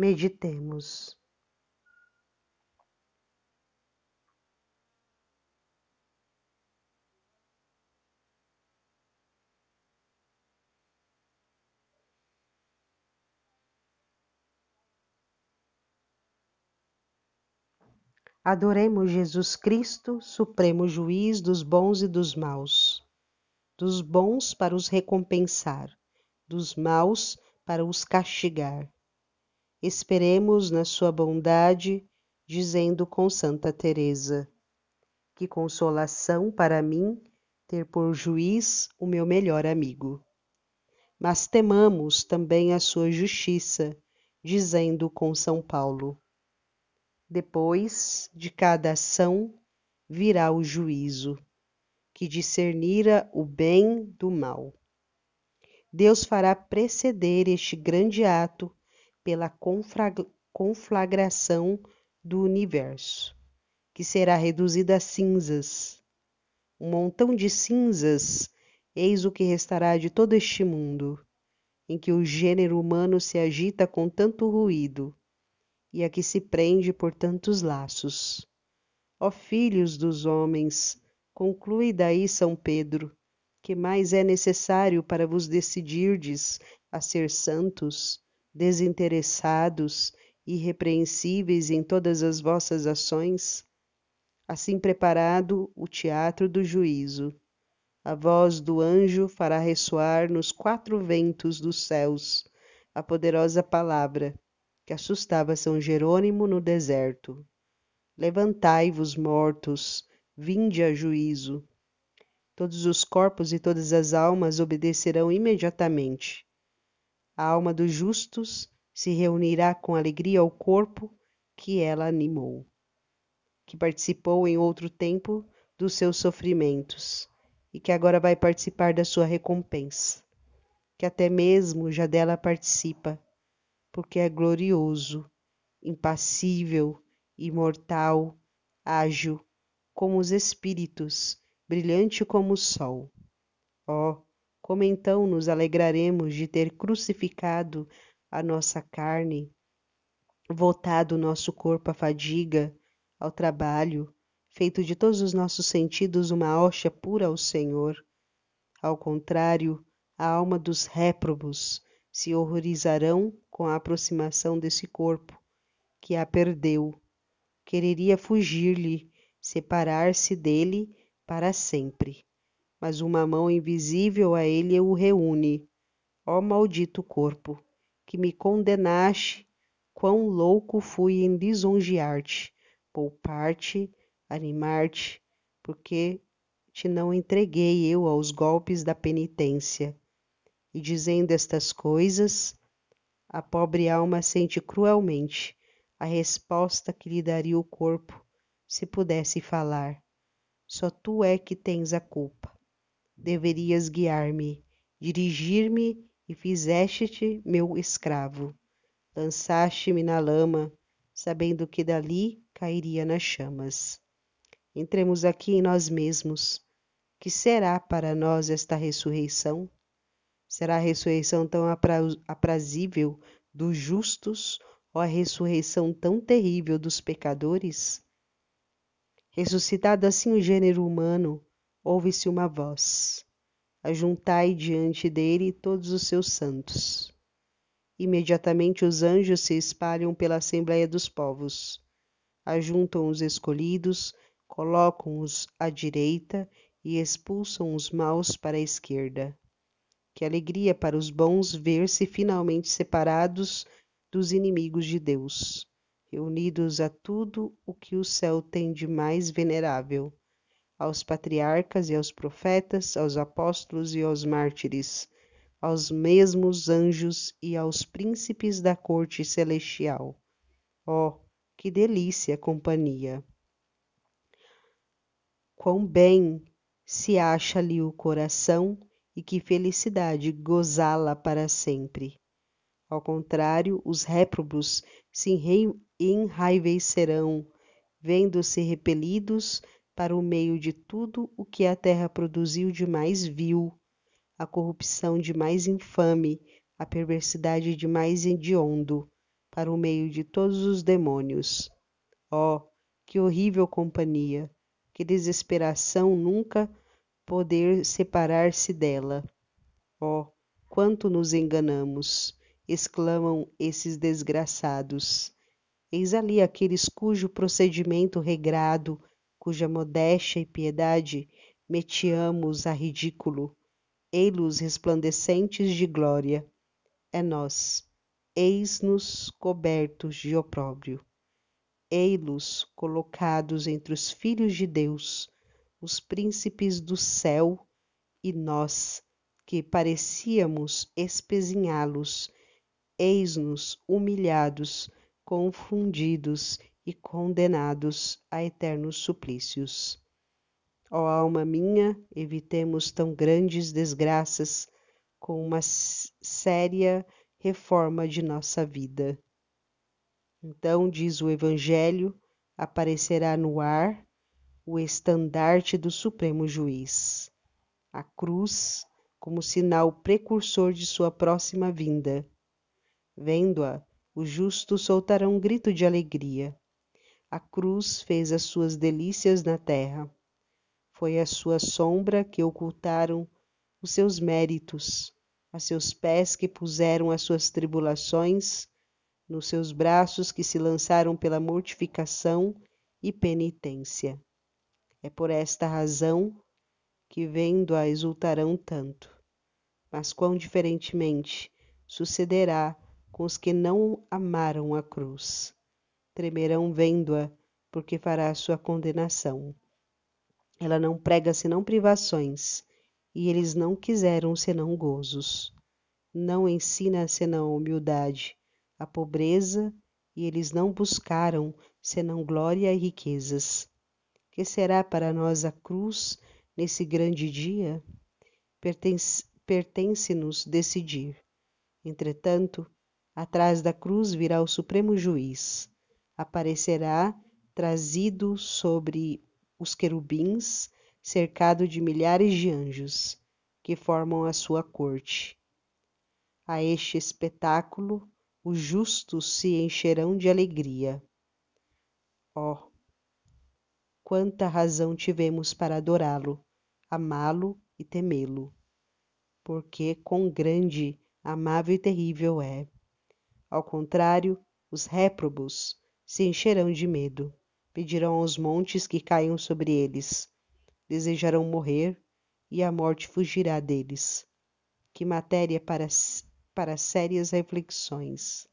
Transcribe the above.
Meditemos. Adoremos Jesus Cristo, Supremo Juiz dos bons e dos maus, dos bons para os recompensar, dos maus para os castigar. Esperemos na sua bondade, dizendo com Santa Teresa: Que consolação para mim ter por juiz o meu melhor amigo. Mas temamos também a sua justiça, dizendo com São Paulo: depois de cada ação virá o juízo, que discernira o bem do mal. Deus fará preceder este grande ato pela conflagração do universo, que será reduzido a cinzas. Um montão de cinzas, eis o que restará de todo este mundo, em que o gênero humano se agita com tanto ruído e a que se prende por tantos laços. Ó filhos dos homens, conclui daí São Pedro, que mais é necessário para vos decidirdes a ser santos, desinteressados, irrepreensíveis em todas as vossas ações? Assim preparado o teatro do juízo, a voz do anjo fará ressoar nos quatro ventos dos céus a poderosa palavra que assustava São Jerônimo no deserto. Levantai-vos, mortos, vinde a juízo. Todos os corpos e todas as almas obedecerão imediatamente. A alma dos justos se reunirá com alegria ao corpo que ela animou, que participou em outro tempo dos seus sofrimentos e que agora vai participar da sua recompensa, que até mesmo já dela participa porque é glorioso, impassível, imortal, ágil, como os espíritos, brilhante como o sol. Oh, como então nos alegraremos de ter crucificado a nossa carne, voltado o nosso corpo à fadiga, ao trabalho, feito de todos os nossos sentidos uma hóstia pura ao Senhor. Ao contrário, a alma dos réprobos se horrorizarão com a aproximação desse corpo, que a perdeu. Quereria fugir-lhe, separar-se dele para sempre. Mas uma mão invisível a ele o reúne. Ó maldito corpo, que me condenaste, quão louco fui em lisonjear-te, poupar-te, animar-te, porque te não entreguei eu aos golpes da penitência. E dizendo estas coisas, a pobre alma sente cruelmente a resposta que lhe daria o corpo se pudesse falar. Só tu é que tens a culpa. Deverias guiar-me, dirigir-me e fizeste-te meu escravo. Lançaste-me na lama, sabendo que dali cairia nas chamas. Entremos aqui em nós mesmos. Que será para nós esta ressurreição? Será a ressurreição tão aprazível dos justos ou a ressurreição tão terrível dos pecadores? Ressuscitado assim o gênero humano, ouve-se uma voz: Ajuntai diante dele todos os seus santos. Imediatamente os anjos se espalham pela Assembleia dos Povos, ajuntam os escolhidos, colocam-os à direita e expulsam os maus para a esquerda. Que alegria para os bons ver-se finalmente separados dos inimigos de Deus, reunidos a tudo o que o céu tem de mais venerável, aos patriarcas e aos profetas, aos apóstolos e aos mártires, aos mesmos anjos e aos príncipes da corte celestial. Oh, que delícia companhia! Quão bem se acha ali o coração e que felicidade gozá-la para sempre. Ao contrário, os réprobos se enraivecerão, vendo-se repelidos para o meio de tudo o que a terra produziu de mais vil, a corrupção de mais infame, a perversidade de mais hediondo, para o meio de todos os demônios. Oh, que horrível companhia! Que desesperação nunca poder separar-se dela. Oh, quanto nos enganamos! exclamam esses desgraçados. Eis ali aqueles cujo procedimento regrado, cuja modéstia e piedade meteamos a ridículo, ei-los resplandecentes de glória. É nós, eis-nos cobertos de opróbrio. Ei-los colocados entre os filhos de Deus, os príncipes do céu, e nós, que parecíamos espezinhá-los, eis-nos humilhados confundidos e condenados a eternos suplícios. Ó alma minha, evitemos tão grandes desgraças com uma séria reforma de nossa vida. Então, diz o Evangelho, aparecerá no ar o estandarte do Supremo Juiz, a cruz como sinal precursor de sua próxima vinda. Vendo-a, os justos soltarão um grito de alegria. A cruz fez as suas delícias na terra. Foi a sua sombra que ocultaram os seus méritos, a seus pés que puseram as suas tribulações, nos seus braços que se lançaram pela mortificação e penitência. É por esta razão que vendo-a exultarão tanto. Mas quão diferentemente sucederá com os que não amaram a cruz. Tremerão vendo-a, porque fará a sua condenação. Ela não prega senão privações, e eles não quiseram senão gozos. Não ensina senão a humildade, a pobreza, e eles não buscaram senão glória e riquezas. Que será para nós a cruz nesse grande dia? Pertence-nos decidir. Entretanto, Atrás da cruz virá o Supremo Juiz. Aparecerá trazido sobre os querubins, cercado de milhares de anjos, que formam a sua corte. A este espetáculo, os justos se encherão de alegria. Ó, oh, quanta razão tivemos para adorá-lo, amá-lo e temê-lo, porque quão grande, amável e terrível é. Ao contrário, os réprobos se encherão de medo, pedirão aos montes que caiam sobre eles, desejarão morrer e a morte fugirá deles. Que matéria para, para sérias reflexões!